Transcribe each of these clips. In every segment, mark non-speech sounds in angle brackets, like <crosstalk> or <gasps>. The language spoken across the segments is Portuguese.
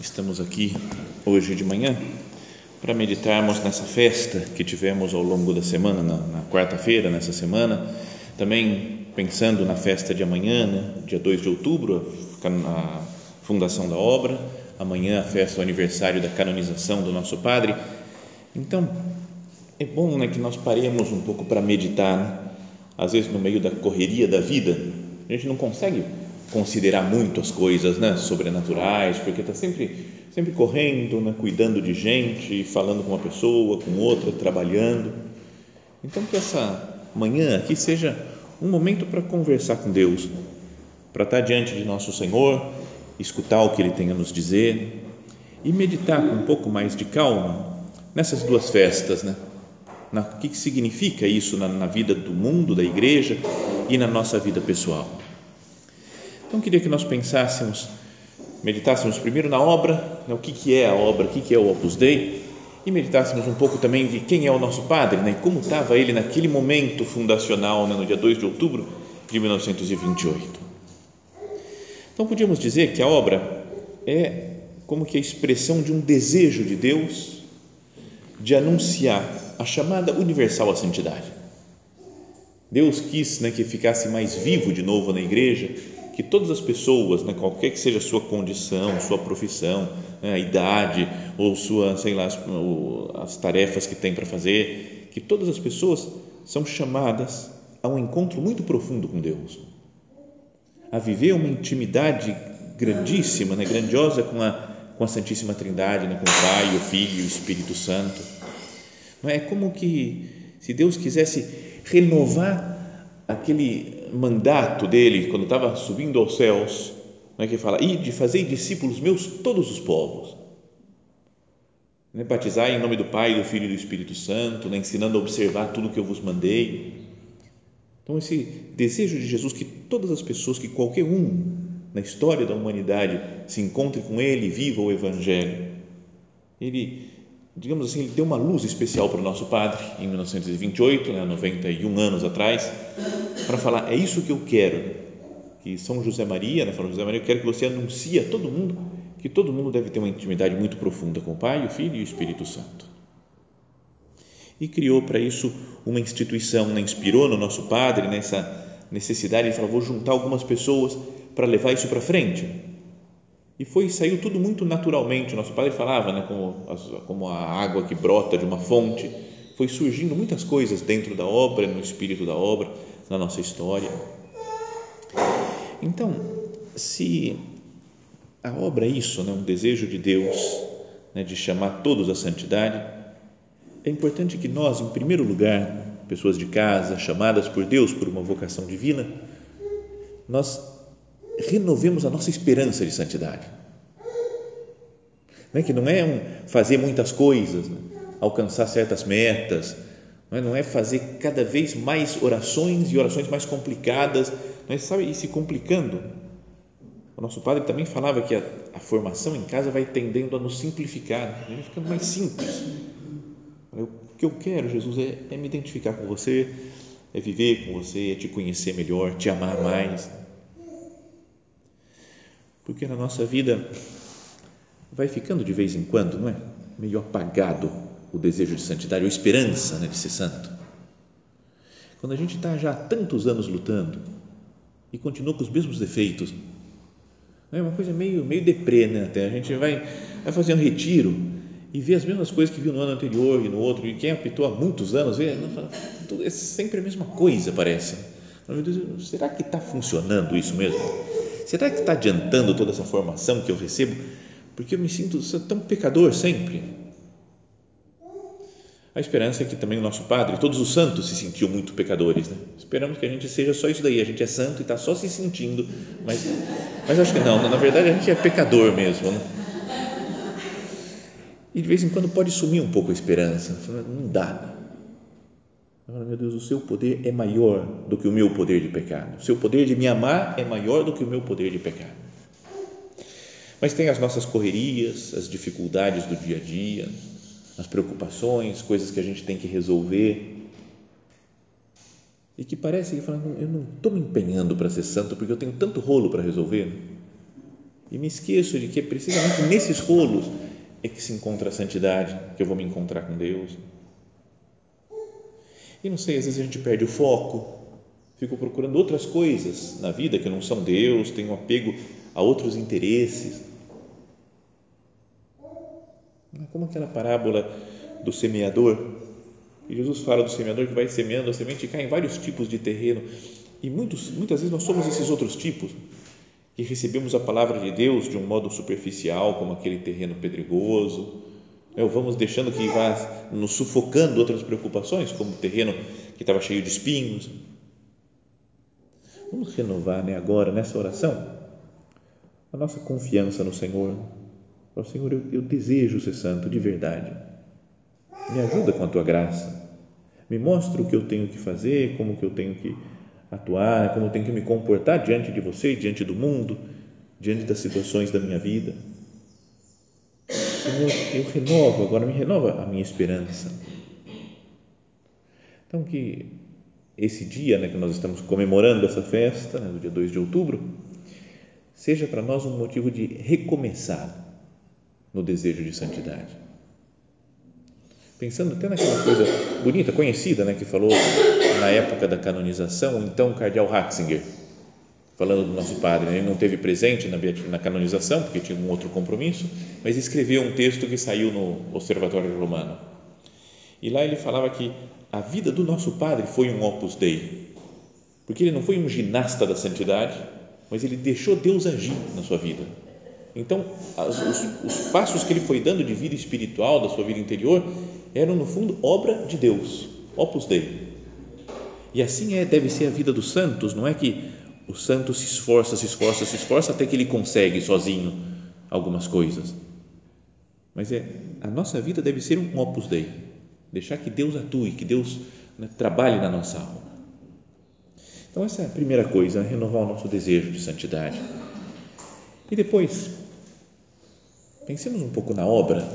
Estamos aqui hoje de manhã para meditarmos nessa festa que tivemos ao longo da semana, na, na quarta-feira, nessa semana, também pensando na festa de amanhã, né, dia 2 de outubro, a fundação da obra, amanhã a festa, o aniversário da canonização do nosso Padre. Então, é bom né, que nós paremos um pouco para meditar, né? às vezes no meio da correria da vida, a gente não consegue considerar muito as coisas né, sobrenaturais, porque está sempre, sempre correndo, né, cuidando de gente, falando com uma pessoa, com outra, trabalhando. Então, que essa manhã aqui seja um momento para conversar com Deus, para estar diante de nosso Senhor, escutar o que Ele tem a nos dizer e meditar com um pouco mais de calma nessas duas festas, né? Na, o que significa isso na, na vida do mundo, da igreja e na nossa vida pessoal. Então, queria que nós pensássemos, meditássemos primeiro na obra, né, o que, que é a obra, o que, que é o Opus Dei, e meditássemos um pouco também de quem é o nosso Padre, né, e como estava ele naquele momento fundacional, né, no dia 2 de outubro de 1928. Então, podíamos dizer que a obra é como que a expressão de um desejo de Deus de anunciar a chamada universal à santidade. Deus quis né, que ficasse mais vivo de novo na igreja, que todas as pessoas, né, qualquer que seja a sua condição, sua profissão, né, a idade ou sua, sei lá, as, as tarefas que tem para fazer, que todas as pessoas são chamadas a um encontro muito profundo com Deus, a viver uma intimidade grandíssima, né, grandiosa com a, com a Santíssima Trindade, né, com o Pai, o Filho e o Espírito Santo. Não é como que se Deus quisesse renovar aquele mandato dele quando estava subindo aos céus, não é que fala, e de fazer discípulos meus todos os povos. Né? Batizar em nome do Pai, do Filho e do Espírito Santo, né? ensinando a observar tudo que eu vos mandei. Então, esse desejo de Jesus que todas as pessoas, que qualquer um na história da humanidade se encontre com Ele, viva o Evangelho. Ele digamos assim, ele deu uma luz especial para o nosso padre em 1928, né, 91 anos atrás, para falar: é isso que eu quero. Que São José Maria, né, falou José Maria, eu quero que você anuncie a todo mundo que todo mundo deve ter uma intimidade muito profunda com o Pai, o Filho e o Espírito Santo. E criou para isso uma instituição, né, inspirou no nosso padre nessa necessidade, ele falou: vou juntar algumas pessoas para levar isso para frente e foi saiu tudo muito naturalmente. O nosso padre falava, né, como, como a água que brota de uma fonte. Foi surgindo muitas coisas dentro da obra, no espírito da obra, na nossa história. Então, se a obra é isso, né, um desejo de Deus né, de chamar todos à santidade, é importante que nós, em primeiro lugar, pessoas de casa, chamadas por Deus por uma vocação divina, nós renovemos a nossa esperança de santidade. Não é que não é um fazer muitas coisas, né? alcançar certas metas, não é, não é fazer cada vez mais orações e orações mais complicadas, não é, sabe, ir se complicando. O nosso padre também falava que a, a formação em casa vai tendendo a nos simplificar, né? vai ficando mais simples. O que eu quero, Jesus, é, é me identificar com você, é viver com você, é te conhecer melhor, te amar mais porque na nossa vida vai ficando de vez em quando, não é? Meio apagado o desejo de santidade, ou esperança né, de ser santo. Quando a gente está já há tantos anos lutando e continua com os mesmos defeitos, é uma coisa meio, meio deprê, né? Até a gente vai, vai fazer um retiro e vê as mesmas coisas que viu no ano anterior e no outro, e quem apitou há muitos anos, vê, é sempre a mesma coisa, parece. Será que está funcionando isso mesmo? Será que está adiantando toda essa formação que eu recebo? Porque eu me sinto tão pecador sempre. A esperança é que também o nosso Padre, todos os santos se sentiam muito pecadores. Né? Esperamos que a gente seja só isso daí, a gente é santo e está só se sentindo, mas, mas acho que não, na verdade a gente é pecador mesmo. Né? E de vez em quando pode sumir um pouco a esperança, não dá. Agora, meu Deus, o seu poder é maior do que o meu poder de pecado. O seu poder de me amar é maior do que o meu poder de pecado. Mas tem as nossas correrias, as dificuldades do dia a dia, as preocupações, coisas que a gente tem que resolver. E que parece que eu não estou me empenhando para ser santo porque eu tenho tanto rolo para resolver. E me esqueço de que precisamente nesses rolos é que se encontra a santidade, que eu vou me encontrar com Deus. E não sei, às vezes a gente perde o foco, fico procurando outras coisas na vida que não são Deus, tenho um apego a outros interesses como aquela parábola do semeador. E Jesus fala do semeador que vai semeando a semente e cai em vários tipos de terreno. E muitos, muitas vezes nós somos esses outros tipos, que recebemos a palavra de Deus de um modo superficial, como aquele terreno pedregoso, né? vamos deixando que vá nos sufocando outras preocupações, como o terreno que estava cheio de espinhos. Vamos renovar né, agora, nessa oração, a nossa confiança no Senhor Fala, Senhor, eu, eu desejo ser santo de verdade. Me ajuda com a tua graça. Me mostra o que eu tenho que fazer, como que eu tenho que atuar, como eu tenho que me comportar diante de você, diante do mundo, diante das situações da minha vida. Senhor, eu renovo, agora me renova a minha esperança. Então, que esse dia né, que nós estamos comemorando essa festa, né, do dia 2 de outubro, seja para nós um motivo de recomeçar no desejo de santidade. Pensando até naquela coisa bonita, conhecida, né, que falou na época da canonização, o então cardeal Ratzinger, falando do nosso padre, né, ele não teve presente na, na canonização, porque tinha um outro compromisso, mas escreveu um texto que saiu no Observatório Romano. E lá ele falava que a vida do nosso padre foi um opus dei, porque ele não foi um ginasta da santidade, mas ele deixou Deus agir na sua vida então, os, os, passos que ele foi dando de vida espiritual, da sua vida interior, eram, no fundo, obra de Deus, opus Dei. E assim é, deve ser a vida dos santos, não é que o santo se esforça, se esforça, se esforça até que ele consegue sozinho algumas coisas. Mas é, a nossa vida deve ser um opus Dei, deixar que Deus atue, que Deus né, trabalhe na nossa alma. Então, essa é a primeira coisa, renovar o nosso desejo de santidade. E depois, Pensemos um pouco na obra,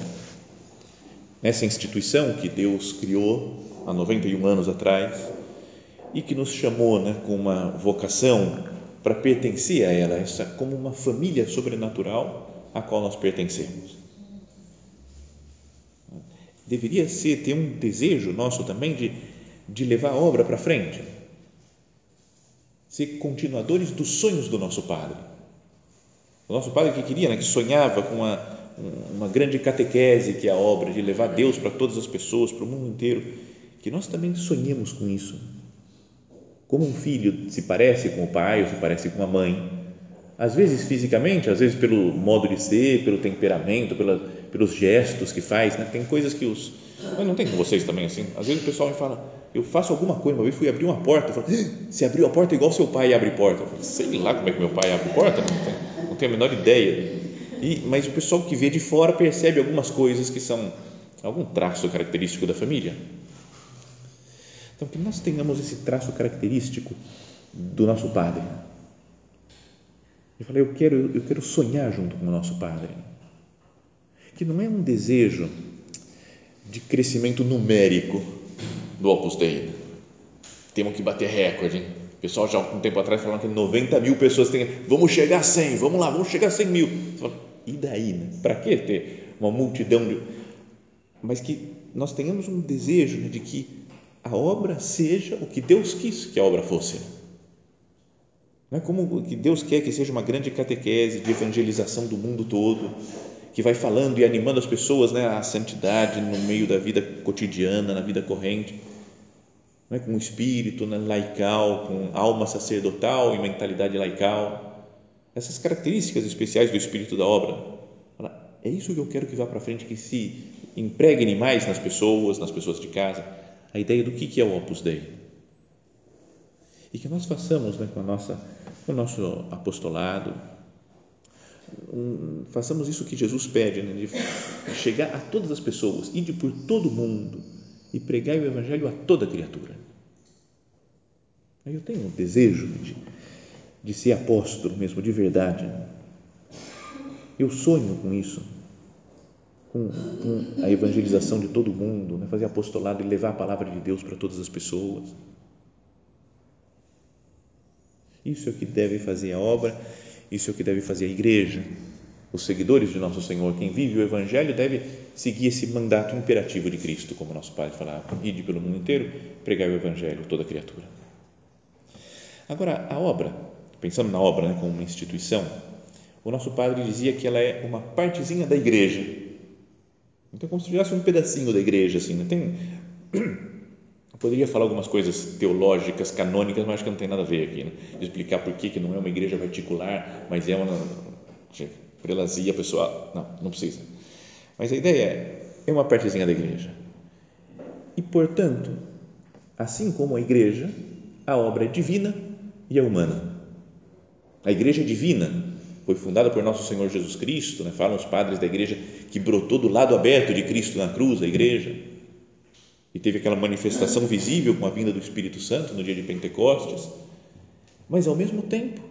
nessa instituição que Deus criou há 91 anos atrás e que nos chamou né, com uma vocação para pertencer a ela, essa como uma família sobrenatural a qual nós pertencemos. Deveria ser ter um desejo nosso também de, de levar a obra para frente, ser continuadores dos sonhos do nosso Padre. O nosso Padre que queria, né, que sonhava com a uma grande catequese que é a obra de levar Deus para todas as pessoas, para o mundo inteiro, que nós também sonhemos com isso. Como um filho se parece com o pai ou se parece com a mãe, às vezes fisicamente, às vezes pelo modo de ser, pelo temperamento, pela, pelos gestos que faz, né? tem coisas que os. Mas não tem com vocês também assim? Às vezes o pessoal me fala, eu faço alguma coisa, uma vez fui abrir uma porta, eu falo, você abriu a porta igual seu pai abre porta. Eu falo, sei lá como é que meu pai abre porta, não tenho, não tenho a menor ideia e, mas o pessoal que vê de fora percebe algumas coisas que são algum traço característico da família. Então, que nós tenhamos esse traço característico do nosso Padre. Eu falei, eu quero, eu quero sonhar junto com o nosso Padre. Que não é um desejo de crescimento numérico do Opus Dei. Temos que bater recorde. O pessoal já um tempo atrás falando que 90 mil pessoas têm. Vamos chegar a 100, vamos lá, vamos chegar a 100 mil. Fala, e daí, né? Para que ter uma multidão de. Mas que nós tenhamos um desejo né, de que a obra seja o que Deus quis que a obra fosse. Não é como que Deus quer que seja uma grande catequese de evangelização do mundo todo, que vai falando e animando as pessoas né, à santidade no meio da vida cotidiana, na vida corrente, não é? com espírito né, laical, com alma sacerdotal e mentalidade laical essas características especiais do espírito da obra. É isso que eu quero que vá para frente, que se empregue mais nas pessoas, nas pessoas de casa, a ideia do que é o Opus Dei. E que nós façamos né, com, a nossa, com o nosso apostolado, um, façamos isso que Jesus pede, né, de chegar a todas as pessoas, ir por todo mundo e pregar o Evangelho a toda criatura. Aí eu tenho um desejo de, de ser apóstolo mesmo, de verdade. Eu sonho com isso, com, com a evangelização de todo mundo, né? fazer apostolado e levar a palavra de Deus para todas as pessoas. Isso é o que deve fazer a obra, isso é o que deve fazer a igreja. Os seguidores de nosso Senhor, quem vive o Evangelho, deve seguir esse mandato imperativo de Cristo, como nosso Pai falava: ide pelo mundo inteiro, pregar o Evangelho a toda criatura. Agora, a obra, pensando na obra né, como uma instituição, o nosso Padre dizia que ela é uma partezinha da igreja. Então, como se tivesse um pedacinho da igreja, assim, não né? tem eu poderia falar algumas coisas teológicas, canônicas, mas acho que não tem nada a ver aqui, né? Explicar por que, que não é uma igreja particular, mas é uma prelazia pessoal. Não, não precisa. Mas a ideia é, é uma partezinha da igreja. E, portanto, assim como a igreja, a obra é divina e é humana. A igreja é divina, foi fundada por nosso Senhor Jesus Cristo, né? falam os padres da igreja que brotou do lado aberto de Cristo na cruz, a igreja e teve aquela manifestação visível com a vinda do Espírito Santo no dia de Pentecostes, mas ao mesmo tempo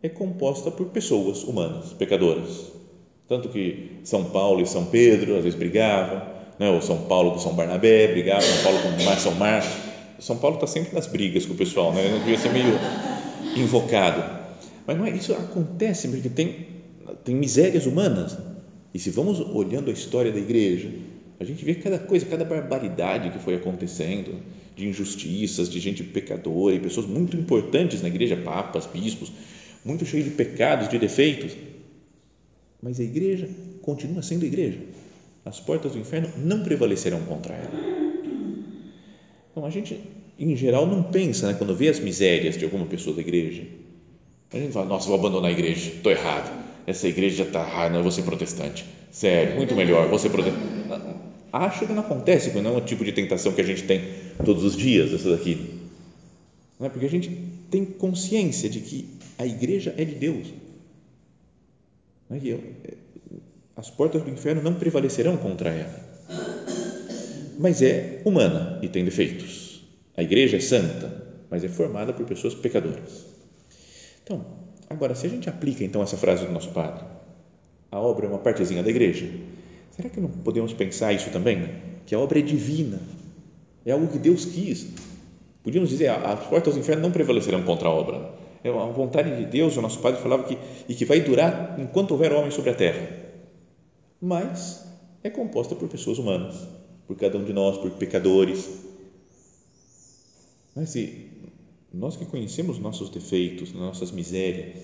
é composta por pessoas humanas, pecadoras. Tanto que São Paulo e São Pedro às vezes brigavam, né? ou São Paulo com São Barnabé brigavam, São Paulo com São Marcos. São Paulo está sempre nas brigas com o pessoal, né? não devia ser meio invocado. Mas não é, isso acontece porque tem, tem misérias humanas. E se vamos olhando a história da igreja, a gente vê cada coisa, cada barbaridade que foi acontecendo, de injustiças, de gente pecadora e pessoas muito importantes na igreja, papas, bispos, muito cheios de pecados, de defeitos. Mas a igreja continua sendo igreja. As portas do inferno não prevalecerão contra ela. Então, a gente, em geral, não pensa, né, quando vê as misérias de alguma pessoa da igreja, a gente fala, nossa, vou abandonar a igreja, estou errado. Essa igreja está, ah, não, eu vou ser protestante. Sério, muito melhor, vou ser protestante acho que não acontece, porque não é o tipo de tentação que a gente tem todos os dias, essa daqui. Não é? Porque a gente tem consciência de que a igreja é de Deus. Não é? E as portas do inferno não prevalecerão contra ela. Mas é humana e tem defeitos. A igreja é santa, mas é formada por pessoas pecadoras. Então, agora, se a gente aplica então essa frase do nosso padre, a obra é uma partezinha da igreja, Será que não podemos pensar isso também? Que a obra é divina, é algo que Deus quis. Podíamos dizer, as portas do inferno não prevalecerão contra a obra. É uma vontade de Deus, o nosso Padre falava que, e que vai durar enquanto houver homem sobre a terra. Mas é composta por pessoas humanas, por cada um de nós, por pecadores. Mas se nós que conhecemos nossos defeitos, nossas misérias,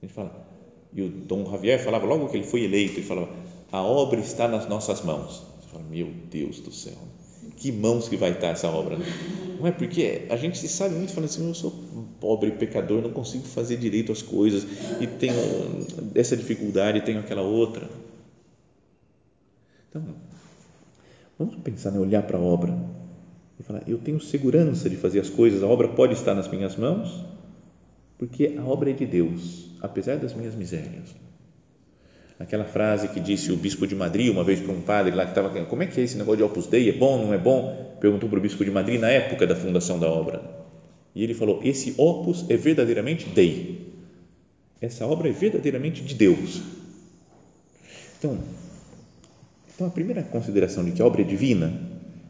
a gente fala, e o Dom Javier falava logo que ele foi eleito, ele falava, a obra está nas nossas mãos. Você fala, meu Deus do céu, que mãos que vai estar essa obra? Não é porque a gente se sabe muito falando assim, eu sou pobre pecador, não consigo fazer direito as coisas e tenho essa dificuldade, tenho aquela outra. Então, vamos pensar, né, olhar para a obra e falar, eu tenho segurança de fazer as coisas, a obra pode estar nas minhas mãos, porque a obra é de Deus, apesar das minhas misérias. Aquela frase que disse o bispo de Madrid uma vez para um padre lá que estava, como é que é esse negócio de Opus Dei? É bom, não é bom? Perguntou para o bispo de Madrid na época da fundação da obra. E ele falou: esse Opus é verdadeiramente Dei. Essa obra é verdadeiramente de Deus. Então, então a primeira consideração de que a obra é divina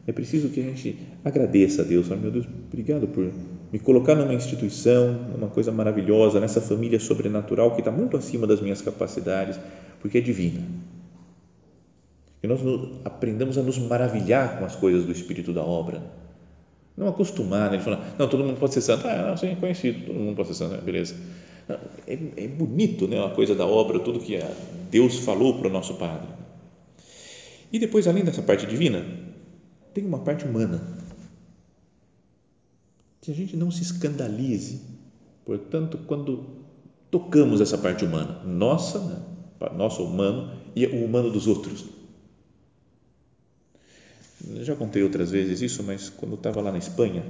é preciso que a gente agradeça a Deus. Meu Deus, obrigado por me colocar numa instituição, numa coisa maravilhosa, nessa família sobrenatural que está muito acima das minhas capacidades, porque é divina. Que nós aprendamos a nos maravilhar com as coisas do Espírito da obra. Não acostumar, né? Ele fala, não, todo mundo pode ser santo. Ah, não, sim, conhecido, todo mundo pode ser santo, beleza. É, é bonito, né? A coisa da obra, tudo que Deus falou para o nosso Padre. E depois, além dessa parte divina, tem uma parte humana. Que a gente não se escandalize. Portanto, quando tocamos essa parte humana, nossa, né? nosso humano e o humano dos outros. Já contei outras vezes isso, mas quando eu estava lá na Espanha,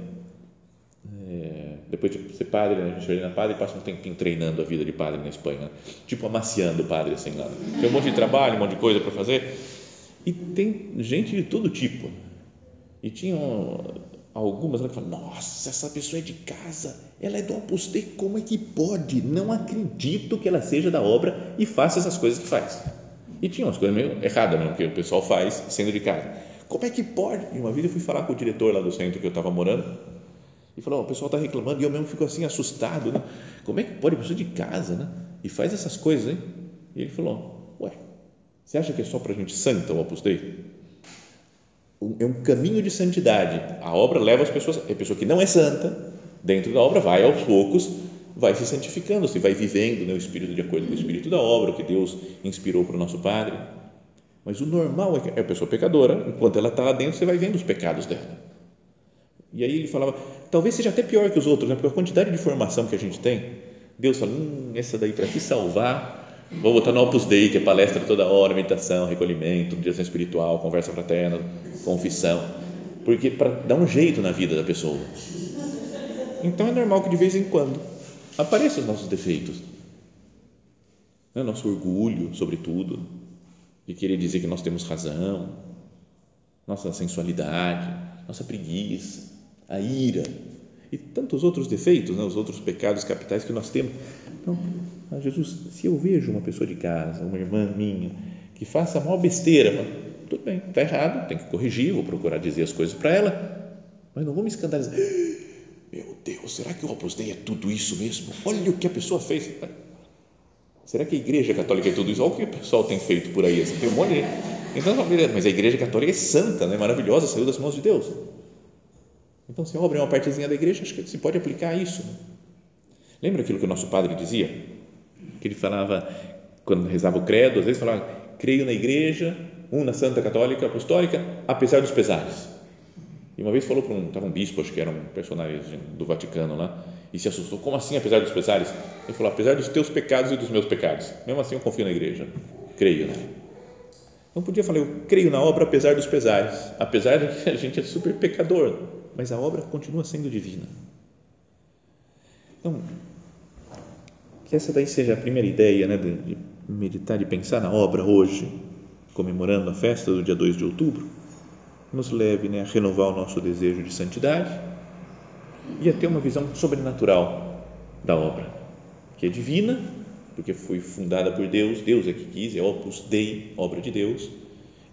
é, depois de ser padre, né, a gente na padre e passa um tempinho treinando a vida de padre na Espanha, né? tipo amaciando o padre assim lá. Tem um monte de trabalho, um monte de coisa para fazer e tem gente de todo tipo. E tinham algumas que falam: Nossa, essa pessoa é de casa, ela é do Opus Dei, como é que pode? Não acredito que ela seja da obra e faça essas coisas que faz. E tinha umas coisas meio erradas mesmo, que o pessoal faz sendo de casa. Como é que pode? E uma vez eu fui falar com o diretor lá do centro que eu estava morando e falou: oh, o pessoal está reclamando e eu mesmo fico assim assustado. Né? Como é que pode? Pessoa de casa, né? E faz essas coisas, hein? E ele falou: Ué, você acha que é só para gente santa o Opus Dei? É um caminho de santidade. A obra leva as pessoas, a pessoa que não é santa, dentro da obra, vai aos poucos, vai se santificando, se vai vivendo né, o Espírito de acordo com o Espírito da obra, o que Deus inspirou para o nosso Padre. Mas o normal é que a pessoa pecadora, enquanto ela está lá dentro, você vai vendo os pecados dela. E aí ele falava, talvez seja até pior que os outros, né? porque a quantidade de formação que a gente tem, Deus fala, hum, essa daí para te salvar, Vou botar no Opus Dei, que é palestra toda hora, meditação, recolhimento, direção espiritual, conversa fraterna, confissão. Porque para dar um jeito na vida da pessoa. Então é normal que de vez em quando apareçam os nossos defeitos. Né? Nosso orgulho, sobretudo, de querer dizer que nós temos razão, nossa sensualidade, nossa preguiça, a ira e tantos outros defeitos, né? os outros pecados capitais que nós temos. Então, ah, Jesus, se eu vejo uma pessoa de casa, uma irmã minha, que faça a maior besteira, tudo bem, está errado, tem que corrigir, vou procurar dizer as coisas para ela, mas não vou me escandalizar. <gasps> Meu Deus, será que o Opus Dei é tudo isso mesmo? Olha o que a pessoa fez. Será que a Igreja Católica é tudo isso? Olha o que o pessoal tem feito por aí. Tem um monte de... Então, mas a Igreja Católica é santa, né? maravilhosa, saiu das mãos de Deus. Então, se abre uma partezinha da igreja, acho que se pode aplicar isso. Lembra aquilo que o nosso padre dizia? Que ele falava, quando rezava o credo, às vezes falava, creio na igreja, uma santa católica apostólica, apesar dos pesares. E uma vez falou para um, estava um bispo, acho que era um personagem do Vaticano lá, e se assustou, como assim apesar dos pesares? Ele falou, apesar dos teus pecados e dos meus pecados, mesmo assim eu confio na igreja, creio nela. Não podia falar, eu creio na obra apesar dos pesares, apesar de que a gente é super pecador, mas a obra continua sendo divina. Então, que essa daí seja a primeira ideia né, de meditar, de pensar na obra hoje, comemorando a festa do dia 2 de outubro, nos leve né, a renovar o nosso desejo de santidade e a ter uma visão sobrenatural da obra, que é divina, porque foi fundada por Deus, Deus é que quis, é opus dei, obra de Deus,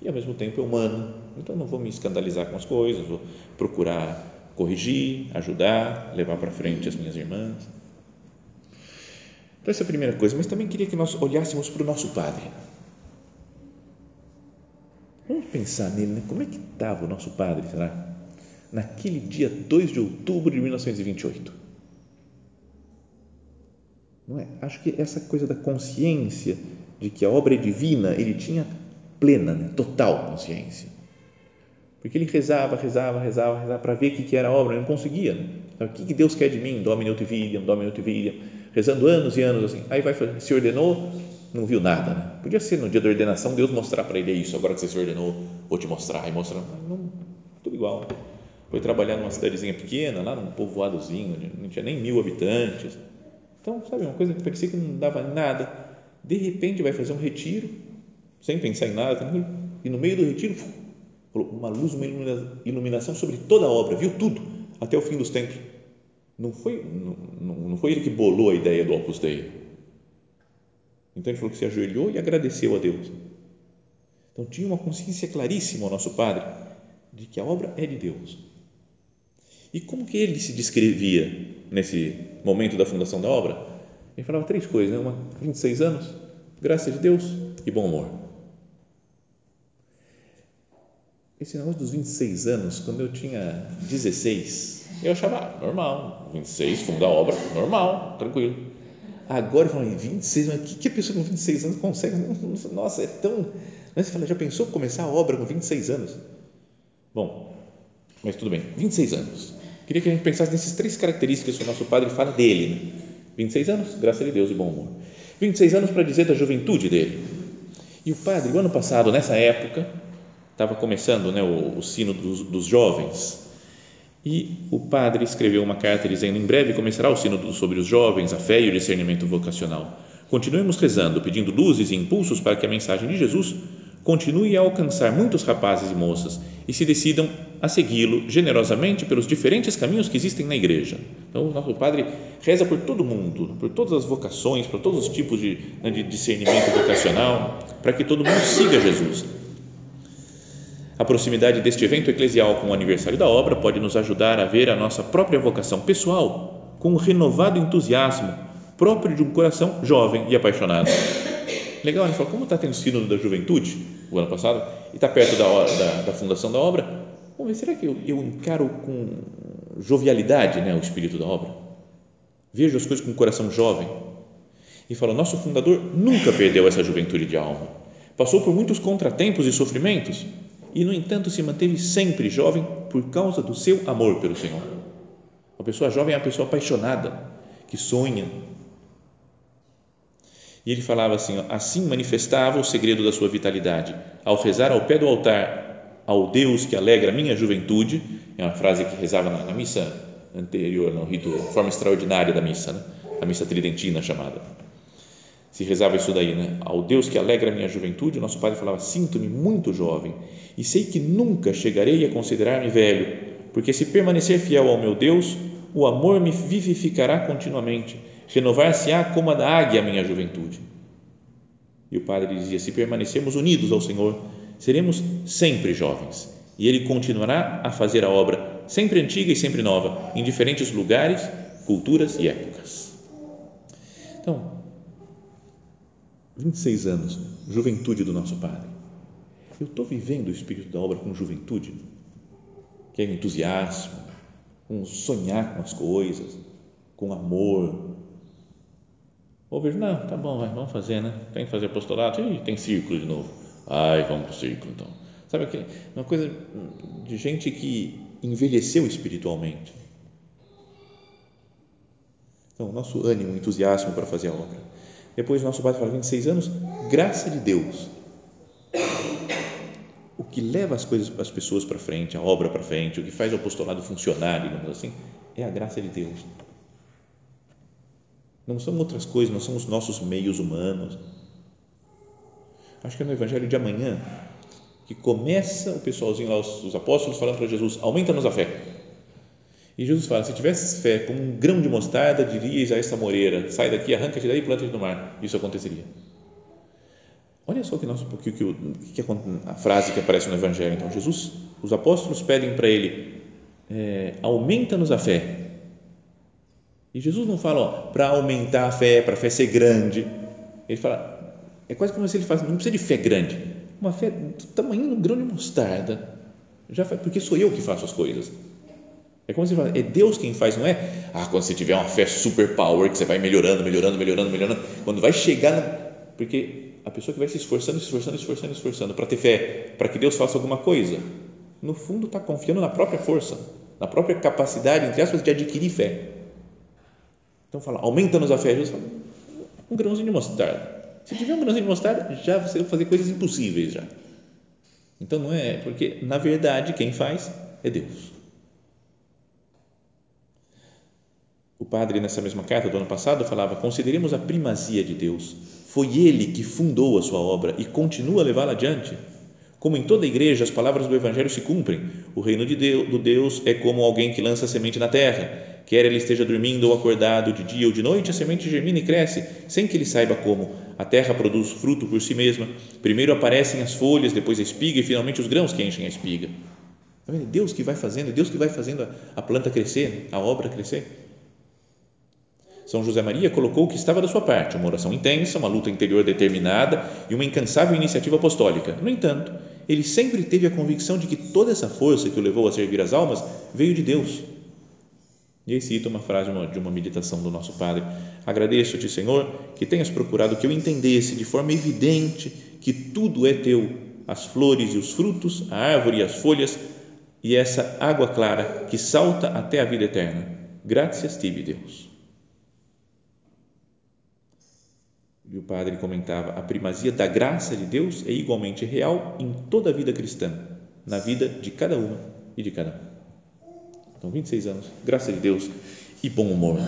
e ao mesmo tempo é humana. Então não vou me escandalizar com as coisas, vou procurar corrigir, ajudar, levar para frente as minhas irmãs. Então, essa é a primeira coisa, mas também queria que nós olhássemos para o nosso Padre. Vamos pensar nele, né? como é que estava o nosso Padre, será? Naquele dia 2 de outubro de 1928. Não é? Acho que essa coisa da consciência de que a obra é divina, ele tinha plena, né? total consciência. Porque ele rezava, rezava, rezava, rezava para ver o que, era a obra, ele não conseguia. Né? O que, Deus quer de mim? Domine ut viliam, domine ut viliam. Rezando anos e anos assim. Aí vai se ordenou, não viu nada. Né? Podia ser no dia da ordenação Deus mostrar para ele é isso. Agora que você se ordenou, vou te mostrar. E mostrar, não, tudo igual. Foi trabalhar numa cidadezinha pequena, lá num povoadozinho, não tinha nem mil habitantes. Então, sabe, uma coisa que parecia que não dava nada. De repente vai fazer um retiro, sem pensar em nada, e no meio do retiro, uma luz, uma iluminação sobre toda a obra, viu tudo, até o fim dos tempos. Não foi, não, não foi ele que bolou a ideia do Opus Dei. Então ele falou que se ajoelhou e agradeceu a Deus. Então tinha uma consciência claríssima o nosso Padre de que a obra é de Deus. E como que ele se descrevia nesse momento da fundação da obra? Ele falava três coisas, né? Uma, 26 anos, graça de Deus e bom humor. Esse negócio dos 26 anos, quando eu tinha 16, eu achava ah, normal, 26, fundo a obra, normal, tranquilo. Agora eu falo, 26, mas o que, que a pessoa com 26 anos consegue? Nossa, é tão. Mas você fala, já pensou começar a obra com 26 anos? Bom, mas tudo bem, 26 anos. Queria que a gente pensasse nessas três características que o nosso padre fala dele. Né? 26 anos, graça de Deus e bom humor. 26 anos para dizer da juventude dele. E o padre, o ano passado, nessa época, estava começando né, o, o sino dos, dos, jovens. E o padre escreveu uma carta dizendo: em breve começará o sino sobre os jovens, a fé e o discernimento vocacional. Continuemos rezando, pedindo luzes e impulsos para que a mensagem de Jesus continue a alcançar muitos rapazes e moças e se decidam a segui-lo generosamente pelos diferentes caminhos que existem na igreja. Então, o nosso padre reza por todo mundo, por todas as vocações, por todos os tipos de, né, de discernimento vocacional, para que todo mundo siga Jesus. A proximidade deste evento eclesial com o aniversário da obra pode nos ajudar a ver a nossa própria vocação pessoal com um renovado entusiasmo próprio de um coração jovem e apaixonado. Legal, ele falou, como está tendo sido da juventude, o ano passado, e está perto da, da, da, fundação da obra, vamos ver, será que eu, eu encaro com jovialidade né, o espírito da obra? Vejo as coisas com o coração jovem. E falou, nosso fundador nunca perdeu essa juventude de alma. Passou por muitos contratempos e sofrimentos e, no entanto, se manteve sempre jovem por causa do seu amor pelo Senhor. A pessoa jovem é uma pessoa apaixonada, que sonha, e ele falava assim: assim manifestava o segredo da sua vitalidade, ao rezar ao pé do altar ao Deus que alegra a minha juventude, é uma frase que rezava na, na missa anterior, no rito, forma extraordinária da missa, né? a missa tridentina chamada. Se rezava isso daí, né? Ao Deus que alegra a minha juventude, o nosso padre falava: Sinto-me muito jovem e sei que nunca chegarei a considerar-me velho, porque se permanecer fiel ao meu Deus, o amor me vivificará continuamente renovar-se-á como a da águia a minha juventude. E o padre dizia: se permanecermos unidos ao Senhor, seremos sempre jovens, e Ele continuará a fazer a obra, sempre antiga e sempre nova, em diferentes lugares, culturas e épocas. Então, 26 anos, juventude do nosso Padre. Eu estou vivendo o espírito da obra com juventude, que é entusiasmo, com sonhar com as coisas, com amor, ou vejo, não, tá bom, vai, vamos fazer, né? Tem que fazer apostolado, tem círculo de novo. Ai, vamos para o círculo então. Sabe aquele, uma coisa de gente que envelheceu espiritualmente. Então, nosso ânimo, entusiasmo para fazer a obra. Depois, nosso pai fala, 26 anos, graça de Deus. O que leva as coisas, as pessoas para frente, a obra para frente, o que faz o apostolado funcionar, digamos assim, é a graça de Deus não são outras coisas, não são os nossos meios humanos. Acho que é no Evangelho de amanhã que começa o pessoalzinho lá, os, os apóstolos, falando para Jesus: aumenta-nos a fé. E Jesus fala: se tivesses fé como um grão de mostarda, dirias a essa moreira: sai daqui, arranca-te daí e planta-te no mar. Isso aconteceria. Olha só que, nosso, que, que, que, a frase que aparece no Evangelho. Então, Jesus, os apóstolos pedem para ele: é, aumenta-nos a fé. E Jesus não fala para aumentar a fé, para a fé ser grande. Ele fala, é quase como se ele falasse, não precisa de fé grande, uma fé do tamanho de um grão de mostarda. Já faz, porque sou eu que faço as coisas. É como se fala, é Deus quem faz, não é? Ah, quando você tiver uma fé super power, que você vai melhorando, melhorando, melhorando, melhorando, quando vai chegar, porque a pessoa que vai se esforçando, esforçando, esforçando, esforçando para ter fé, para que Deus faça alguma coisa, no fundo está confiando na própria força, na própria capacidade, entre aspas, de adquirir fé. Então fala, aumenta-nos a fé. Jesus fala, um grãozinho de mostarda. Se tiver um grãozinho de mostarda, já você vai fazer coisas impossíveis já. Então não é, porque na verdade quem faz é Deus. O padre, nessa mesma carta do ano passado, falava: consideremos a primazia de Deus. Foi Ele que fundou a sua obra e continua a levá-la adiante. Como em toda a igreja, as palavras do Evangelho se cumprem. O reino de Deus, do Deus é como alguém que lança semente na terra. Quer ele esteja dormindo ou acordado, de dia ou de noite, a semente germina e cresce, sem que ele saiba como. A terra produz fruto por si mesma. Primeiro aparecem as folhas, depois a espiga e finalmente os grãos que enchem a espiga. É Deus que vai fazendo, é Deus que vai fazendo a planta crescer, a obra crescer. São José Maria colocou que estava da sua parte, uma oração intensa, uma luta interior determinada e uma incansável iniciativa apostólica. No entanto, ele sempre teve a convicção de que toda essa força que o levou a servir as almas veio de Deus. E aí cita uma frase de uma meditação do nosso Padre: Agradeço-te, Senhor, que tenhas procurado que eu entendesse de forma evidente que tudo é teu, as flores e os frutos, a árvore e as folhas, e essa água clara que salta até a vida eterna. Graças tibi, Deus. E o padre comentava: a primazia da graça de Deus é igualmente real em toda a vida cristã, na vida de cada uma e de cada um. Então, 26 anos, graça de Deus e bom humor,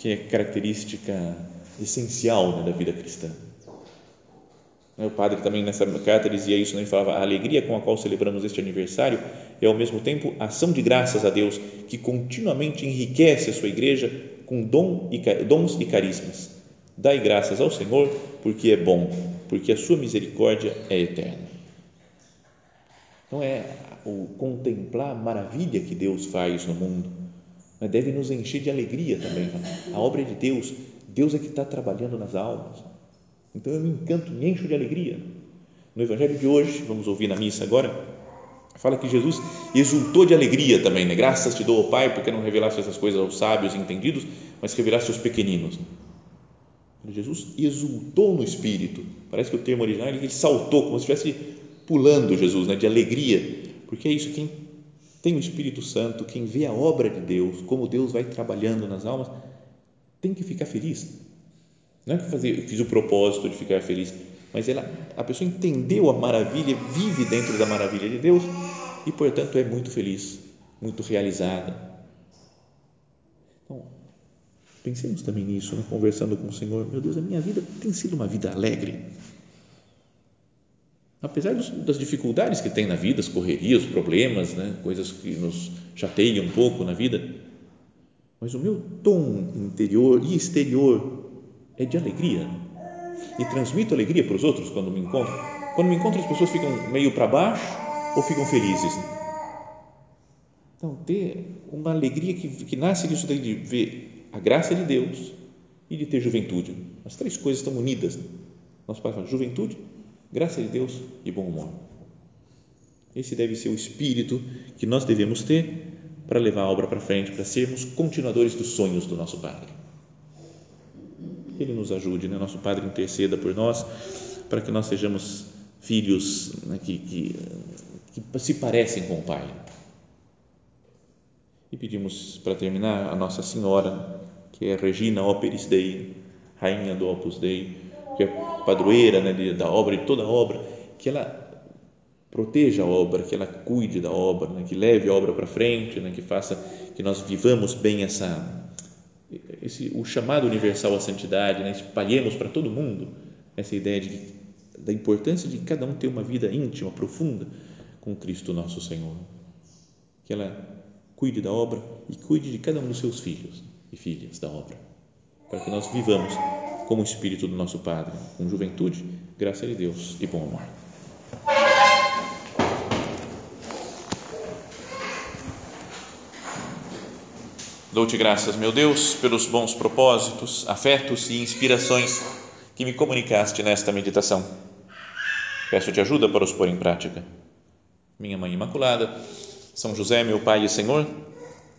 que é característica essencial né, da vida cristã. O padre também nessa carta dizia isso, né? ele falava: a alegria com a qual celebramos este aniversário é ao mesmo tempo ação de graças a Deus que continuamente enriquece a sua igreja com dom e, dons e carismas. Dai graças ao Senhor porque é bom, porque a sua misericórdia é eterna. Então é o contemplar a maravilha que Deus faz no mundo, mas deve nos encher de alegria também. A obra é de Deus, Deus é que está trabalhando nas almas então eu me encanto, me encho de alegria. No Evangelho de hoje, vamos ouvir na missa agora, fala que Jesus exultou de alegria também, né? Graças te dou, Pai, porque não revelaste essas coisas aos sábios e entendidos, mas revelaste aos pequeninos. Jesus exultou no espírito. Parece que o termo original ele saltou, como se estivesse pulando Jesus, né? De alegria, porque é isso quem tem o Espírito Santo, quem vê a obra de Deus, como Deus vai trabalhando nas almas, tem que ficar feliz não é que fazer, fiz o propósito de ficar feliz, mas ela, a pessoa entendeu a maravilha, vive dentro da maravilha de Deus e, portanto, é muito feliz, muito realizada. Então, pensemos também nisso, né? conversando com o Senhor. Meu Deus, a minha vida tem sido uma vida alegre. Apesar dos, das dificuldades que tem na vida, as correrias, os problemas, né? coisas que nos chateiam um pouco na vida, mas o meu tom interior e exterior é de alegria. E transmito alegria para os outros quando me encontro. Quando me encontro, as pessoas ficam meio para baixo ou ficam felizes. Então, ter uma alegria que, que nasce disso daí, de ver a graça de Deus e de ter juventude. As três coisas estão unidas. Nosso Pai fala: juventude, graça de Deus e bom humor. Esse deve ser o espírito que nós devemos ter para levar a obra para frente, para sermos continuadores dos sonhos do nosso Padre. Ele nos ajude, né? nosso Padre interceda por nós, para que nós sejamos filhos né, que, que, que se parecem com o Pai. E pedimos, para terminar, a Nossa Senhora, que é Regina Operis Dei, Rainha do Opus Dei, que é padroeira né, de, da obra, de toda a obra, que ela proteja a obra, que ela cuide da obra, né, que leve a obra para frente, né, que faça que nós vivamos bem essa esse, o chamado universal à santidade, né? espalhemos para todo mundo essa ideia de, da importância de cada um ter uma vida íntima, profunda com Cristo nosso Senhor. Que ela cuide da obra e cuide de cada um dos seus filhos e filhas da obra, para que nós vivamos como o Espírito do nosso Padre, com juventude, graça de Deus e bom amor. Dou-te graças, meu Deus, pelos bons propósitos, afetos e inspirações que me comunicaste nesta meditação. Peço-te ajuda para os pôr em prática. Minha Mãe Imaculada, São José, meu Pai e Senhor,